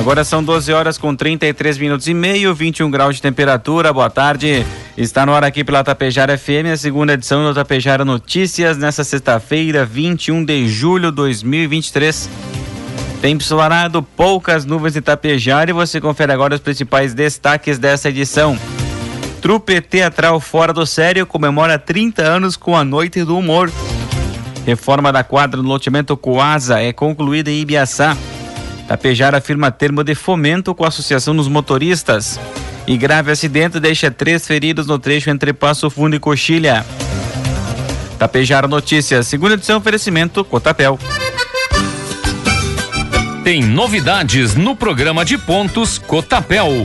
Agora são 12 horas com 33 minutos e meio, 21 graus de temperatura. Boa tarde. Está no ar aqui pela Tapejara FM, a segunda edição do Tapejara Notícias, nessa sexta-feira, 21 de julho de 2023. Tempo ensolarado, poucas nuvens de Tapejara e você confere agora os principais destaques dessa edição. Trupe Teatral Fora do Sério comemora 30 anos com a Noite do Humor. Reforma da quadra no loteamento Coasa é concluída em Ibiaçá. Tapejara firma termo de fomento com a Associação dos Motoristas. E grave acidente deixa três feridos no trecho entre Passo Fundo e Coxilha. Tapejara Notícias, segunda edição, oferecimento Cotapel. Tem novidades no programa de pontos Cotapel.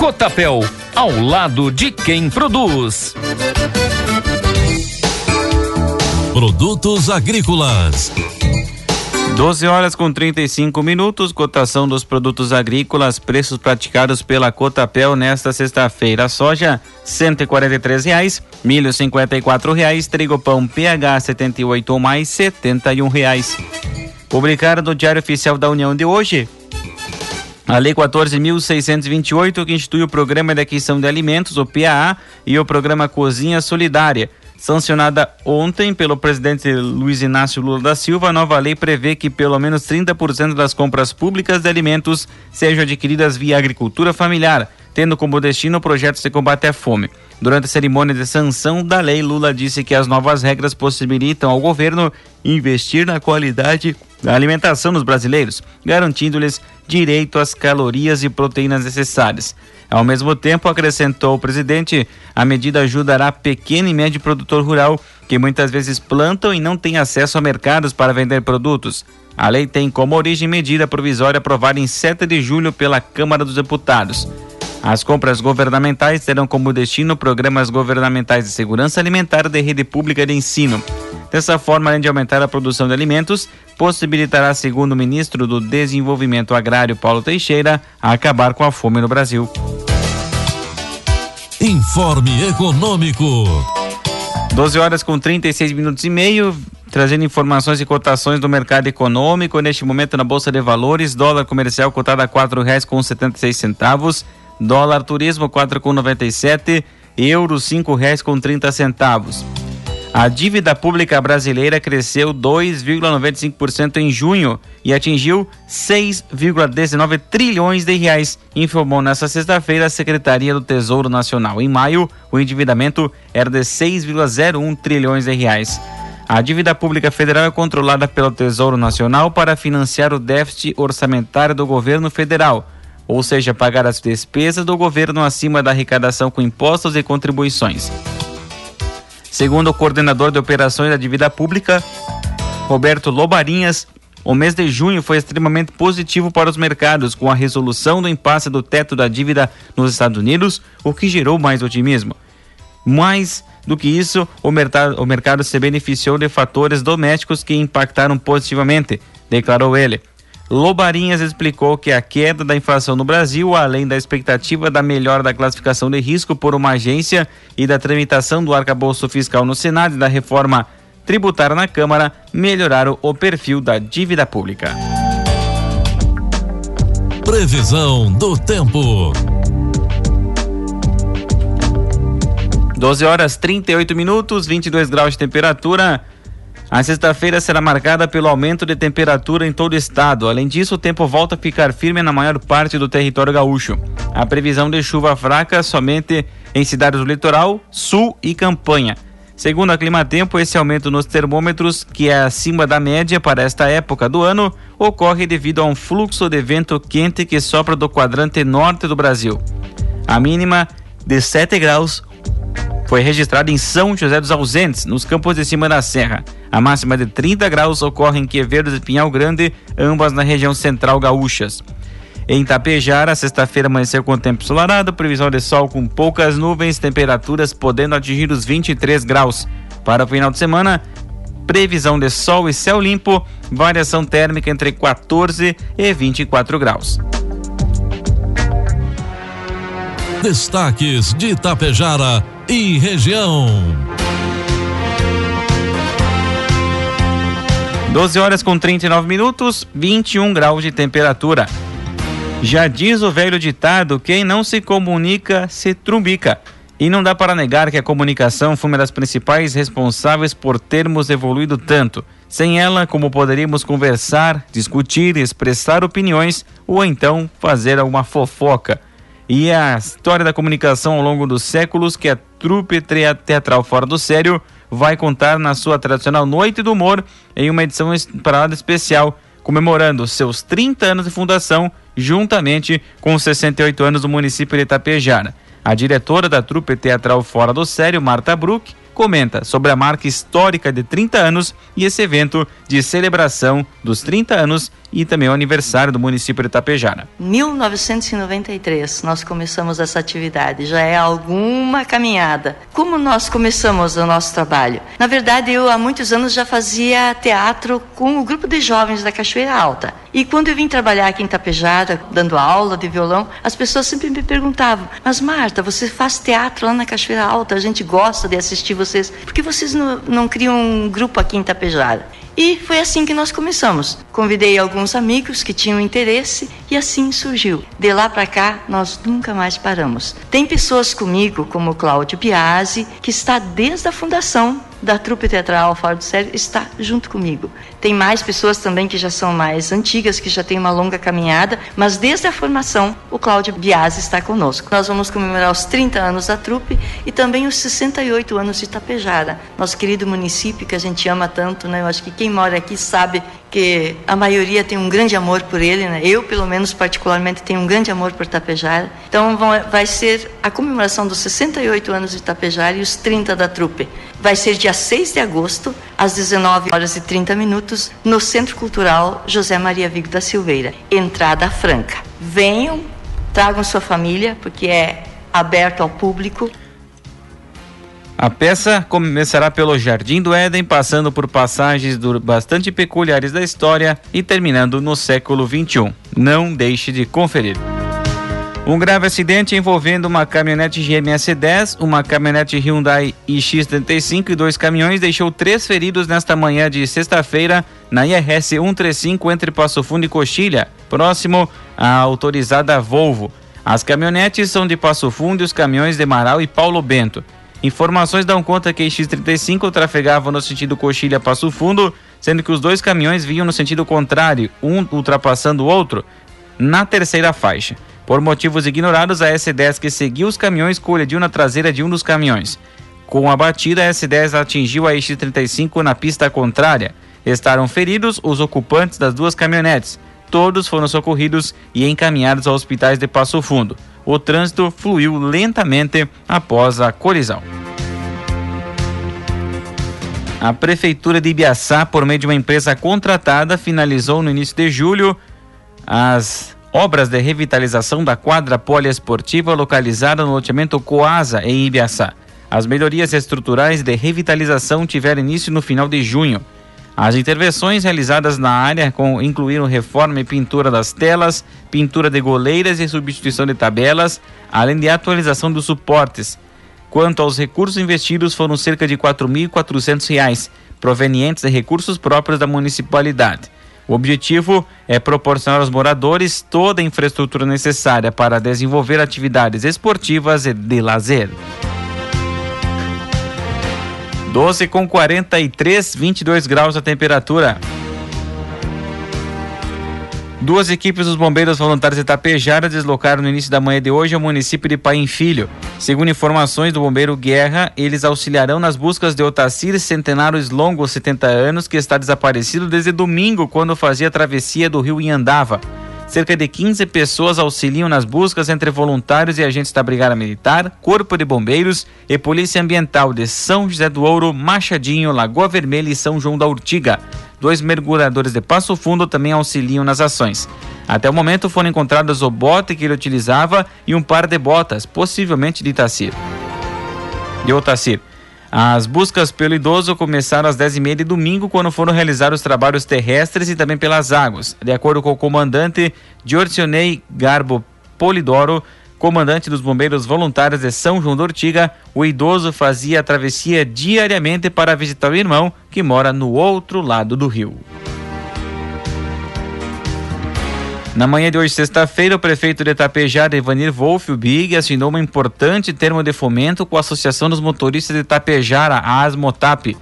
Cotapel, ao lado de quem produz. Produtos agrícolas. 12 horas com 35 minutos, cotação dos produtos agrícolas, preços praticados pela Cotapel nesta sexta-feira. Soja, cento e reais, milho cinquenta e reais, trigo pão PH 78 ou mais, setenta e um reais. Publicado no Diário Oficial da União de hoje, a Lei 14.628, que institui o Programa de Aquisição de Alimentos, o PAA, e o Programa Cozinha Solidária. Sancionada ontem pelo presidente Luiz Inácio Lula da Silva, a nova lei prevê que pelo menos 30% das compras públicas de alimentos sejam adquiridas via agricultura familiar, tendo como destino projetos de combate à fome. Durante a cerimônia de sanção da lei, Lula disse que as novas regras possibilitam ao governo investir na qualidade da alimentação dos brasileiros, garantindo-lhes direito às calorias e proteínas necessárias. Ao mesmo tempo, acrescentou o presidente, a medida ajudará pequeno e médio produtor rural que muitas vezes plantam e não têm acesso a mercados para vender produtos. A lei tem como origem medida provisória aprovada em 7 de julho pela Câmara dos Deputados. As compras governamentais terão como destino programas governamentais de segurança alimentar de rede pública de ensino. Dessa forma, além de aumentar a produção de alimentos, possibilitará, segundo o ministro do Desenvolvimento Agrário Paulo Teixeira, acabar com a fome no Brasil. Informe Econômico. 12 horas com 36 minutos e meio, trazendo informações e cotações do mercado econômico. Neste momento, na Bolsa de Valores, dólar comercial cotado a quatro reais com setenta e seis centavos, dólar turismo quatro com noventa e sete, euro cinco reais com trinta centavos. A dívida pública brasileira cresceu 2,95% em junho e atingiu 6,19 trilhões de reais, informou nesta sexta-feira a Secretaria do Tesouro Nacional. Em maio, o endividamento era de 6,01 trilhões de reais. A dívida pública federal é controlada pelo Tesouro Nacional para financiar o déficit orçamentário do governo federal, ou seja, pagar as despesas do governo acima da arrecadação com impostos e contribuições. Segundo o coordenador de operações da dívida pública, Roberto Lobarinhas, o mês de junho foi extremamente positivo para os mercados, com a resolução do impasse do teto da dívida nos Estados Unidos, o que gerou mais otimismo. Mais do que isso, o mercado, o mercado se beneficiou de fatores domésticos que impactaram positivamente, declarou ele. Lobarinhas explicou que a queda da inflação no Brasil, além da expectativa da melhora da classificação de risco por uma agência e da tramitação do arcabouço fiscal no Senado e da reforma tributária na Câmara, melhoraram o perfil da dívida pública. Previsão do tempo. 12 horas 38 minutos, 22 graus de temperatura. A sexta-feira será marcada pelo aumento de temperatura em todo o estado. Além disso, o tempo volta a ficar firme na maior parte do território gaúcho. A previsão de chuva fraca somente em cidades do litoral, sul e campanha. Segundo a Climatempo, esse aumento nos termômetros, que é acima da média para esta época do ano, ocorre devido a um fluxo de vento quente que sopra do quadrante norte do Brasil. A mínima de 7 graus foi registrada em São José dos Ausentes, nos campos de cima da serra. A máxima de 30 graus ocorre em Quevedo e Pinhal Grande, ambas na região central gaúchas. Em Tapejara, sexta-feira amanheceu com tempo ensolarado, previsão de sol com poucas nuvens, temperaturas podendo atingir os 23 graus. Para o final de semana, previsão de sol e céu limpo, variação térmica entre 14 e 24 graus. Destaques de Itapejara e região. 12 horas com 39 minutos, 21 graus de temperatura. Já diz o velho ditado: quem não se comunica se trumbica. E não dá para negar que a comunicação foi uma das principais responsáveis por termos evoluído tanto. Sem ela, como poderíamos conversar, discutir, expressar opiniões ou então fazer alguma fofoca? e a história da comunicação ao longo dos séculos que a trupe teatral Fora do Sério vai contar na sua tradicional Noite do Humor em uma edição parada especial comemorando seus 30 anos de fundação juntamente com os 68 anos do município de Itapejara. A diretora da trupe teatral Fora do Sério, Marta Bruck, comenta sobre a marca histórica de 30 anos e esse evento de celebração dos 30 anos e também o aniversário do município de Itapejara. 1993 nós começamos essa atividade, já é alguma caminhada. Como nós começamos o nosso trabalho? Na verdade, eu há muitos anos já fazia teatro com o grupo de jovens da Cachoeira Alta. E quando eu vim trabalhar aqui em Itapejara, dando aula de violão, as pessoas sempre me perguntavam: Mas Marta, você faz teatro lá na Cachoeira Alta, a gente gosta de assistir vocês, por que vocês não, não criam um grupo aqui em Itapejara? E foi assim que nós começamos. Convidei alguns amigos que tinham interesse e assim surgiu. De lá para cá, nós nunca mais paramos. Tem pessoas comigo, como Cláudio Biasi, que está desde a fundação da trupe teatral do Sério está junto comigo. Tem mais pessoas também que já são mais antigas, que já têm uma longa caminhada, mas desde a formação, o Cláudio Biasi está conosco. Nós vamos comemorar os 30 anos da trupe e também os 68 anos de Itapejara, nosso querido município que a gente ama tanto, né? Eu acho que quem mora aqui sabe que a maioria tem um grande amor por ele, né? Eu, pelo menos, particularmente, tenho um grande amor por Itapejara. Então, vai ser a comemoração dos 68 anos de Itapejara e os 30 da trupe. Vai ser dia 6 de agosto, às 19 horas e 30 minutos, no Centro Cultural José Maria Vigo da Silveira. Entrada franca. Venham, tragam sua família, porque é aberto ao público. A peça começará pelo Jardim do Éden, passando por passagens bastante peculiares da história e terminando no século XXI. Não deixe de conferir. Um grave acidente envolvendo uma caminhonete GMS 10, uma caminhonete Hyundai iX35 e dois caminhões deixou três feridos nesta manhã de sexta-feira na IRS 135 entre Passo Fundo e Coxilha, próximo à autorizada Volvo. As caminhonetes são de Passo Fundo e os caminhões de Marau e Paulo Bento. Informações dão conta que a X35 trafegava no sentido Coxilha-Passo Fundo, sendo que os dois caminhões vinham no sentido contrário, um ultrapassando o outro, na terceira faixa. Por motivos ignorados, a S10 que seguiu os caminhões colidiu na traseira de um dos caminhões. Com a batida, a S10 atingiu a X35 na pista contrária. Estaram feridos os ocupantes das duas caminhonetes. Todos foram socorridos e encaminhados aos hospitais de Passo Fundo o trânsito fluiu lentamente após a colisão. A Prefeitura de Ibiaçá, por meio de uma empresa contratada, finalizou no início de julho as obras de revitalização da quadra poliesportiva localizada no loteamento Coasa, em Ibiaçá. As melhorias estruturais de revitalização tiveram início no final de junho. As intervenções realizadas na área incluíram reforma e pintura das telas, pintura de goleiras e substituição de tabelas, além de atualização dos suportes. Quanto aos recursos investidos, foram cerca de R$ 4.400, provenientes de recursos próprios da municipalidade. O objetivo é proporcionar aos moradores toda a infraestrutura necessária para desenvolver atividades esportivas e de lazer. 12 com 43, 22 graus a temperatura. Duas equipes dos bombeiros voluntários de Itapejara deslocaram no início da manhã de hoje ao município de Paim Filho. Segundo informações do bombeiro Guerra, eles auxiliarão nas buscas de Otacir Centenários Longo, 70 anos, que está desaparecido desde domingo, quando fazia a travessia do rio Inhandava. Cerca de 15 pessoas auxiliam nas buscas entre voluntários e agentes da Brigada Militar, Corpo de Bombeiros e Polícia Ambiental de São José do Ouro, Machadinho, Lagoa Vermelha e São João da Urtiga. Dois mergulhadores de Passo Fundo também auxiliam nas ações. Até o momento foram encontradas o bote que ele utilizava e um par de botas, possivelmente de Itacir. De Otacir. As buscas pelo idoso começaram às 10h30 de domingo, quando foram realizar os trabalhos terrestres e também pelas águas. De acordo com o comandante Giorcionei Garbo Polidoro, comandante dos Bombeiros Voluntários de São João do Ortiga, o idoso fazia a travessia diariamente para visitar o irmão, que mora no outro lado do rio. Na manhã de hoje, sexta-feira, o prefeito de Itapejara, Ivanir Wolf, o Big, assinou um importante termo de fomento com a Associação dos Motoristas de Itapejara, a ASMOTAP.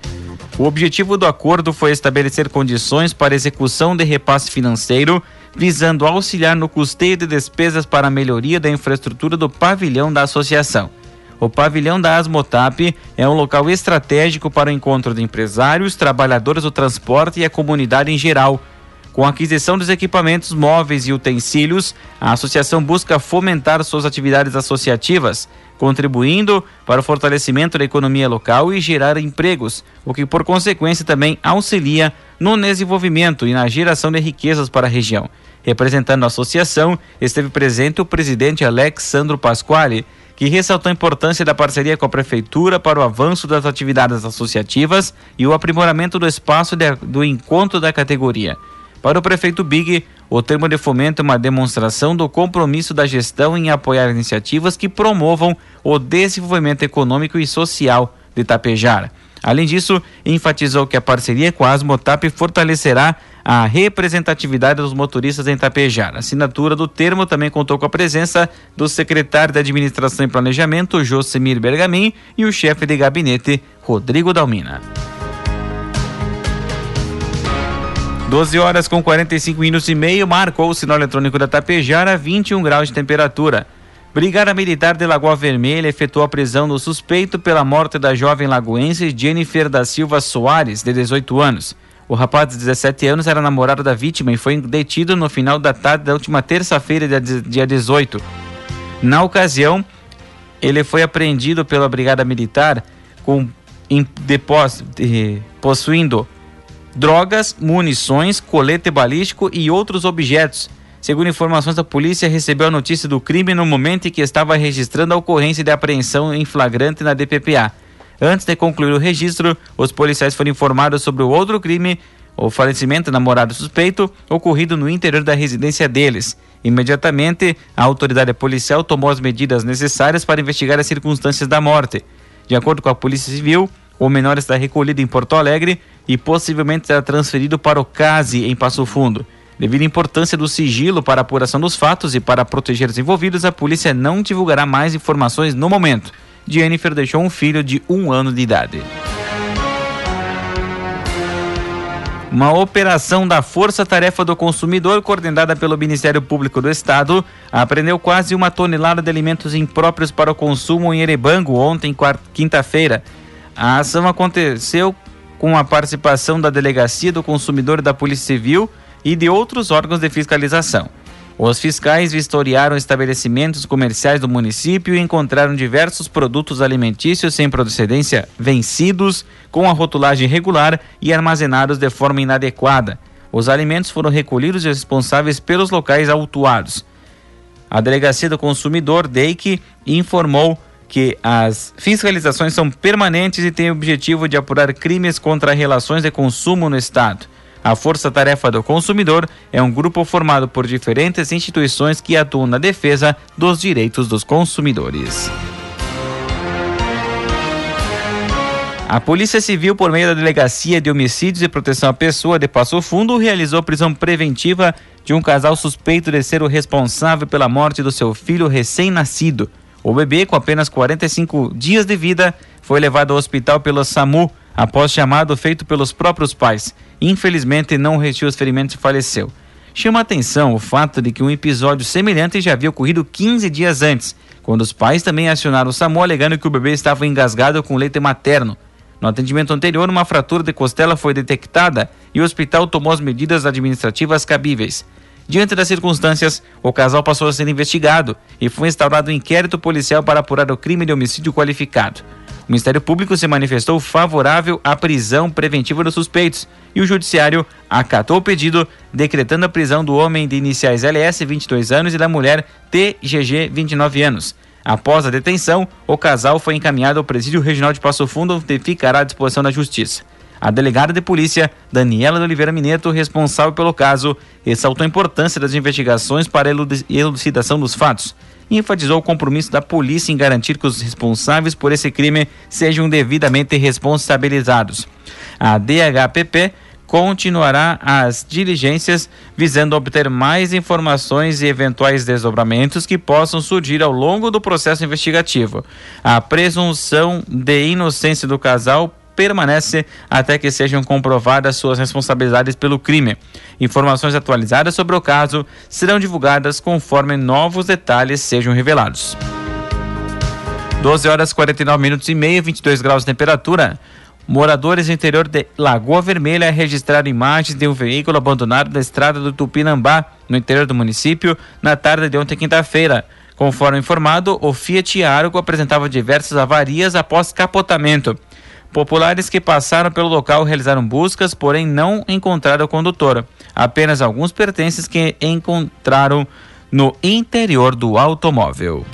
O objetivo do acordo foi estabelecer condições para execução de repasse financeiro visando auxiliar no custeio de despesas para a melhoria da infraestrutura do pavilhão da associação. O pavilhão da Asmotap é um local estratégico para o encontro de empresários, trabalhadores do transporte e a comunidade em geral. Com a aquisição dos equipamentos móveis e utensílios, a associação busca fomentar suas atividades associativas, contribuindo para o fortalecimento da economia local e gerar empregos, o que por consequência também auxilia no desenvolvimento e na geração de riquezas para a região. Representando a associação, esteve presente o presidente Alexandro Pasquale, que ressaltou a importância da parceria com a Prefeitura para o avanço das atividades associativas e o aprimoramento do espaço de, do encontro da categoria. Para o prefeito Big, o termo de fomento é uma demonstração do compromisso da gestão em apoiar iniciativas que promovam o desenvolvimento econômico e social de Tapejara. Além disso, enfatizou que a parceria com a Asmotap fortalecerá a representatividade dos motoristas em Tapejar. A assinatura do termo também contou com a presença do secretário de Administração e Planejamento, Josemir Bergamin, e o chefe de gabinete, Rodrigo Dalmina. 12 horas com 45 minutos e meio, marcou o sinal eletrônico da Tapejara, 21 graus de temperatura. Brigada Militar de Lagoa Vermelha efetuou a prisão do suspeito pela morte da jovem lagoense Jennifer da Silva Soares, de 18 anos. O rapaz de 17 anos era namorado da vítima e foi detido no final da tarde da última terça-feira, dia 18. Na ocasião, ele foi apreendido pela Brigada Militar com em, de, possuindo drogas, munições, colete balístico e outros objetos. Segundo informações da polícia, recebeu a notícia do crime no momento em que estava registrando a ocorrência de apreensão em flagrante na DPPA. Antes de concluir o registro, os policiais foram informados sobre o outro crime, o falecimento do namorado suspeito, ocorrido no interior da residência deles. Imediatamente, a autoridade policial tomou as medidas necessárias para investigar as circunstâncias da morte. De acordo com a Polícia Civil, o menor está recolhido em Porto Alegre e possivelmente será transferido para o CASE em Passo Fundo. Devido à importância do sigilo para a apuração dos fatos e para proteger os envolvidos, a polícia não divulgará mais informações no momento. Jennifer deixou um filho de um ano de idade. Uma operação da Força Tarefa do Consumidor, coordenada pelo Ministério Público do Estado, apreendeu quase uma tonelada de alimentos impróprios para o consumo em Erebango ontem, quinta-feira. A ação aconteceu com a participação da Delegacia do Consumidor da Polícia Civil e de outros órgãos de fiscalização. Os fiscais vistoriaram estabelecimentos comerciais do município e encontraram diversos produtos alimentícios sem procedência vencidos, com a rotulagem irregular e armazenados de forma inadequada. Os alimentos foram recolhidos e responsáveis pelos locais autuados. A Delegacia do Consumidor, DEIC, informou que as fiscalizações são permanentes e têm o objetivo de apurar crimes contra relações de consumo no Estado. A Força Tarefa do Consumidor é um grupo formado por diferentes instituições que atuam na defesa dos direitos dos consumidores. A Polícia Civil, por meio da Delegacia de Homicídios e Proteção à Pessoa de Passo Fundo, realizou prisão preventiva de um casal suspeito de ser o responsável pela morte do seu filho recém-nascido. O bebê, com apenas 45 dias de vida, foi levado ao hospital pelo SAMU após chamado feito pelos próprios pais. Infelizmente, não resistiu aos ferimentos e faleceu. Chama atenção o fato de que um episódio semelhante já havia ocorrido 15 dias antes, quando os pais também acionaram o SAMU alegando que o bebê estava engasgado com leite materno. No atendimento anterior, uma fratura de costela foi detectada e o hospital tomou as medidas administrativas cabíveis. Diante das circunstâncias, o casal passou a ser investigado e foi instaurado um inquérito policial para apurar o crime de homicídio qualificado. O Ministério Público se manifestou favorável à prisão preventiva dos suspeitos e o Judiciário acatou o pedido, decretando a prisão do homem de iniciais LS, 22 anos, e da mulher TGG, 29 anos. Após a detenção, o casal foi encaminhado ao Presídio Regional de Passo Fundo, onde ficará à disposição da Justiça. A delegada de polícia, Daniela de Oliveira Mineto, responsável pelo caso, ressaltou a importância das investigações para a elucidação dos fatos e enfatizou o compromisso da polícia em garantir que os responsáveis por esse crime sejam devidamente responsabilizados. A DHPP continuará as diligências visando obter mais informações e eventuais desdobramentos que possam surgir ao longo do processo investigativo. A presunção de inocência do casal permanece até que sejam comprovadas suas responsabilidades pelo crime. Informações atualizadas sobre o caso serão divulgadas conforme novos detalhes sejam revelados. 12 horas 49 minutos e meio, 22 graus de temperatura. Moradores do interior de Lagoa Vermelha registraram imagens de um veículo abandonado na estrada do Tupinambá, no interior do município, na tarde de ontem, quinta-feira. Conforme informado, o Fiat Argo apresentava diversas avarias após capotamento. Populares que passaram pelo local realizaram buscas, porém não encontraram o condutor. Apenas alguns pertences que encontraram no interior do automóvel.